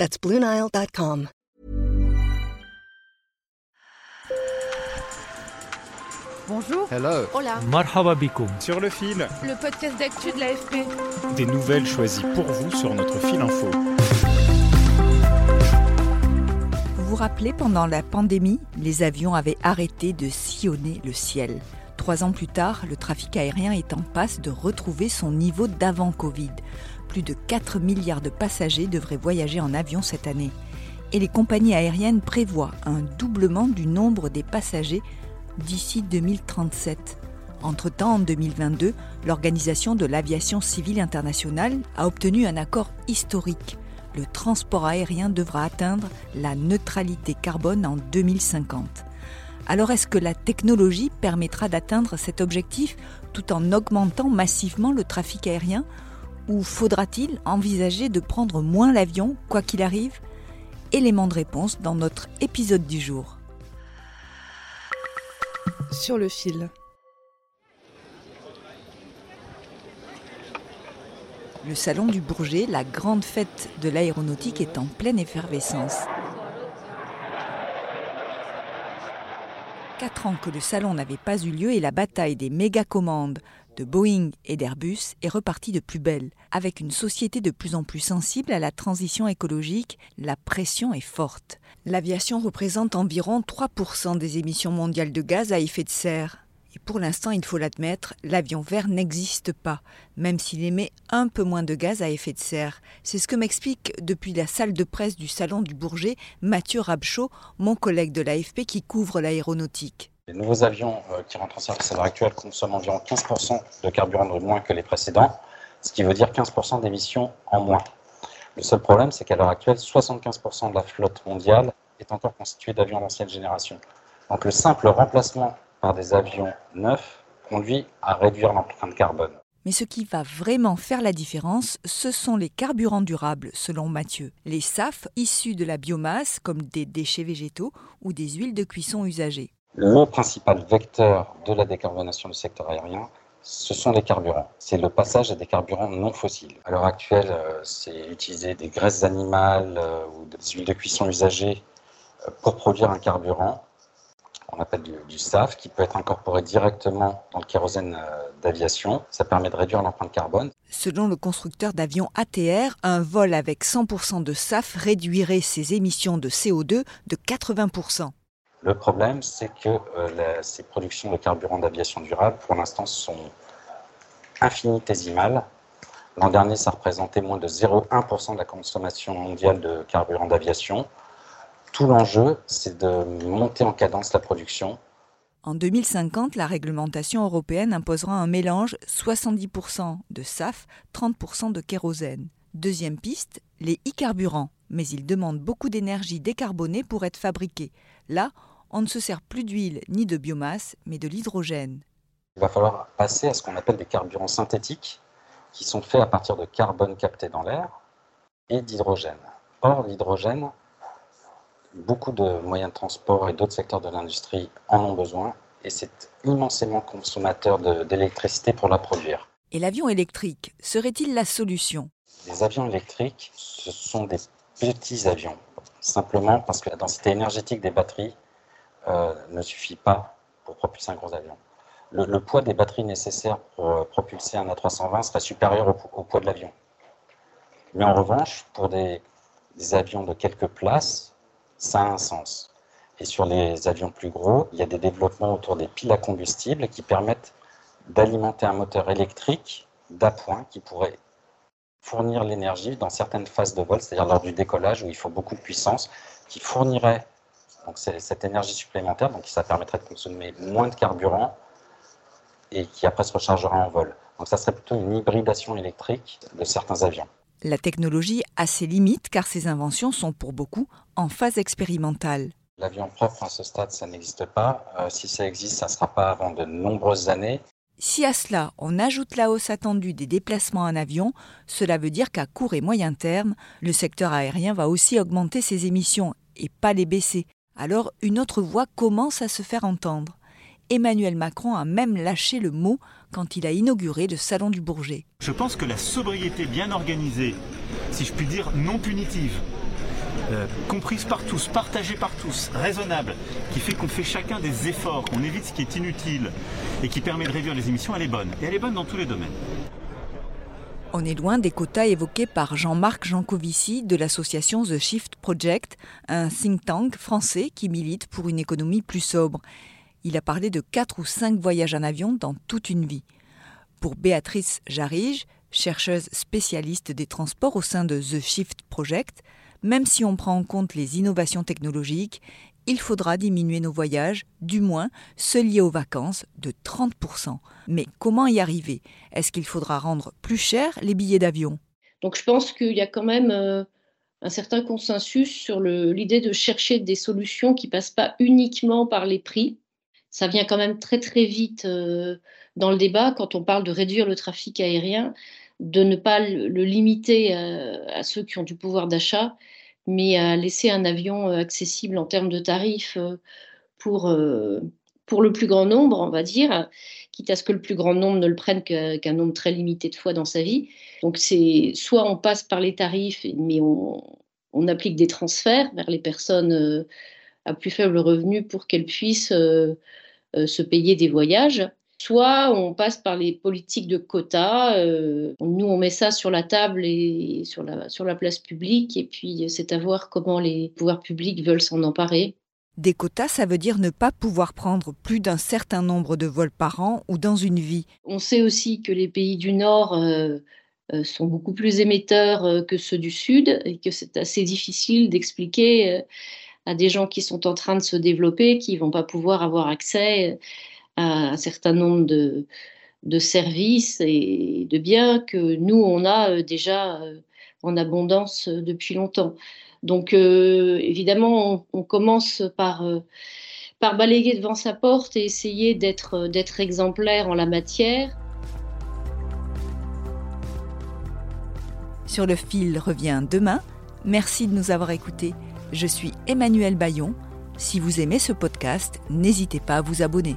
That's BlueNile.com. Bonjour. Hello. Hola. Marhaba. Sur le fil. Le podcast d'actu de l'AFP. Des nouvelles choisies pour vous sur notre fil info. Vous vous rappelez, pendant la pandémie, les avions avaient arrêté de sillonner le ciel. Trois ans plus tard, le trafic aérien est en passe de retrouver son niveau d'avant Covid. Plus de 4 milliards de passagers devraient voyager en avion cette année. Et les compagnies aériennes prévoient un doublement du nombre des passagers d'ici 2037. Entre-temps, en 2022, l'Organisation de l'aviation civile internationale a obtenu un accord historique. Le transport aérien devra atteindre la neutralité carbone en 2050. Alors est-ce que la technologie permettra d'atteindre cet objectif tout en augmentant massivement le trafic aérien? Ou faudra-t-il envisager de prendre moins l'avion, quoi qu'il arrive? Élément de réponse dans notre épisode du jour. Sur le fil. Le salon du Bourget, la grande fête de l'aéronautique, est en pleine effervescence. Quatre ans que le salon n'avait pas eu lieu et la bataille des méga commandes de Boeing et d'Airbus est repartie de plus belle. Avec une société de plus en plus sensible à la transition écologique, la pression est forte. L'aviation représente environ 3% des émissions mondiales de gaz à effet de serre. Et pour l'instant, il faut l'admettre, l'avion vert n'existe pas, même s'il émet un peu moins de gaz à effet de serre. C'est ce que m'explique depuis la salle de presse du Salon du Bourget Mathieu Rabchaud, mon collègue de l'AFP qui couvre l'aéronautique. Les nouveaux avions euh, qui rentrent en service à l'heure actuelle consomment environ 15% de carburant de moins que les précédents, ce qui veut dire 15% d'émissions en moins. Le seul problème, c'est qu'à l'heure actuelle, 75% de la flotte mondiale est encore constituée d'avions d'ancienne génération. Donc le simple remplacement par des avions neufs conduit à réduire l'empreinte carbone. Mais ce qui va vraiment faire la différence, ce sont les carburants durables, selon Mathieu. Les SAF issus de la biomasse, comme des déchets végétaux ou des huiles de cuisson usagées. Le principal vecteur de la décarbonation du secteur aérien, ce sont les carburants. C'est le passage à des carburants non fossiles. À l'heure actuelle, euh, c'est utiliser des graisses animales euh, ou des huiles de cuisson usagées euh, pour produire un carburant on appelle du, du, SAF, qui peut être incorporé directement dans le kérosène d'aviation. Ça permet de réduire l'empreinte carbone. Selon le constructeur d'avions ATR, un vol avec 100% de SAF réduirait ses émissions de CO2 de 80%. Le problème, c'est que euh, ces productions de carburant d'aviation durable, pour l'instant, sont infinitésimales. L'an dernier, ça représentait moins de 0,1% de la consommation mondiale de carburant d'aviation. Tout l'enjeu, c'est de monter en cadence la production. En 2050, la réglementation européenne imposera un mélange 70% de SAF, 30% de kérosène. Deuxième piste, les e-carburants. Mais ils demandent beaucoup d'énergie décarbonée pour être fabriqués. Là, on ne se sert plus d'huile ni de biomasse, mais de l'hydrogène. Il va falloir passer à ce qu'on appelle des carburants synthétiques, qui sont faits à partir de carbone capté dans l'air et d'hydrogène. Or, l'hydrogène, beaucoup de moyens de transport et d'autres secteurs de l'industrie en ont besoin, et c'est immensément consommateur d'électricité pour la produire. Et l'avion électrique serait-il la solution? Les avions électriques, ce sont des petits avions, simplement parce que la densité énergétique des batteries euh, ne suffit pas pour propulser un gros avion. Le, poids des batteries nécessaires pour euh, propulser un A320 serait supérieur au, au poids de l'avion. Mais en revanche, pour des, des, avions de quelques places, ça a un sens. Et sur les avions plus gros, il y a des développements autour des piles à combustible qui permettent d'alimenter un moteur électrique d'appoint qui pourrait fournir l'énergie dans certaines phases de vol, c'est-à-dire lors du décollage où il faut beaucoup de puissance, qui fournirait donc cette énergie supplémentaire, donc ça permettrait de consommer moins de carburant et qui après se rechargera en vol. Donc ça serait plutôt une hybridation électrique de certains avions. La technologie a ses limites car ces inventions sont pour beaucoup en phase expérimentale. L'avion propre à ce stade, ça n'existe pas. Euh, si ça existe, ça ne sera pas avant de nombreuses années. Si à cela on ajoute la hausse attendue des déplacements en avion, cela veut dire qu'à court et moyen terme, le secteur aérien va aussi augmenter ses émissions et pas les baisser. Alors une autre voix commence à se faire entendre. Emmanuel Macron a même lâché le mot quand il a inauguré le Salon du Bourget. Je pense que la sobriété bien organisée, si je puis dire non punitive, euh, comprise par tous, partagée par tous, raisonnable, qui fait qu'on fait chacun des efforts, qu'on évite ce qui est inutile et qui permet de réduire les émissions, elle est bonne. Et elle est bonne dans tous les domaines. On est loin des quotas évoqués par Jean-Marc Jancovici de l'association The Shift Project, un think tank français qui milite pour une économie plus sobre. Il a parlé de 4 ou 5 voyages en avion dans toute une vie. Pour Béatrice Jarige, chercheuse spécialiste des transports au sein de The Shift Project, même si on prend en compte les innovations technologiques, il faudra diminuer nos voyages, du moins ceux liés aux vacances, de 30%. Mais comment y arriver? Est-ce qu'il faudra rendre plus cher les billets d'avion? Donc je pense qu'il y a quand même euh, un certain consensus sur l'idée de chercher des solutions qui passent pas uniquement par les prix. Ça vient quand même très très vite euh, dans le débat quand on parle de réduire le trafic aérien de ne pas le, limiter euh, à, ceux qui ont du pouvoir d'achat, mais à laisser un avion euh, accessible en termes de tarifs euh, pour, pour le plus grand nombre, on va dire, quitte à ce que le plus grand nombre ne le prenne qu'un nombre très limité de fois dans sa vie. Donc c'est soit on passe par les tarifs, mais on, on applique des transferts vers les personnes à plus faible revenu pour qu'elles puissent se payer des voyages soit on passe par les politiques de quotas. Euh, nous, on met ça sur la table et sur la, sur la place publique, et puis c'est à voir comment les pouvoirs publics veulent s'en emparer. Des quotas, ça veut dire ne pas pouvoir prendre plus d'un certain nombre de vols par an ou dans une vie. On sait aussi que les pays du Nord euh, euh, sont beaucoup plus émetteurs que ceux du Sud et que c'est assez difficile d'expliquer à des gens qui sont en train de se développer, qui vont pas pouvoir avoir accès un certain nombre de, de services et de biens que nous, on a euh, déjà euh, en abondance euh, depuis longtemps. Donc, évidemment, on, commence par, par balayer devant sa porte et essayer d'être, d'être exemplaire en la matière. Sur le fil revient demain. Merci de nous avoir écoutés. Je suis Emmanuel Bayon. Si vous aimez ce podcast, n'hésitez pas à vous abonner.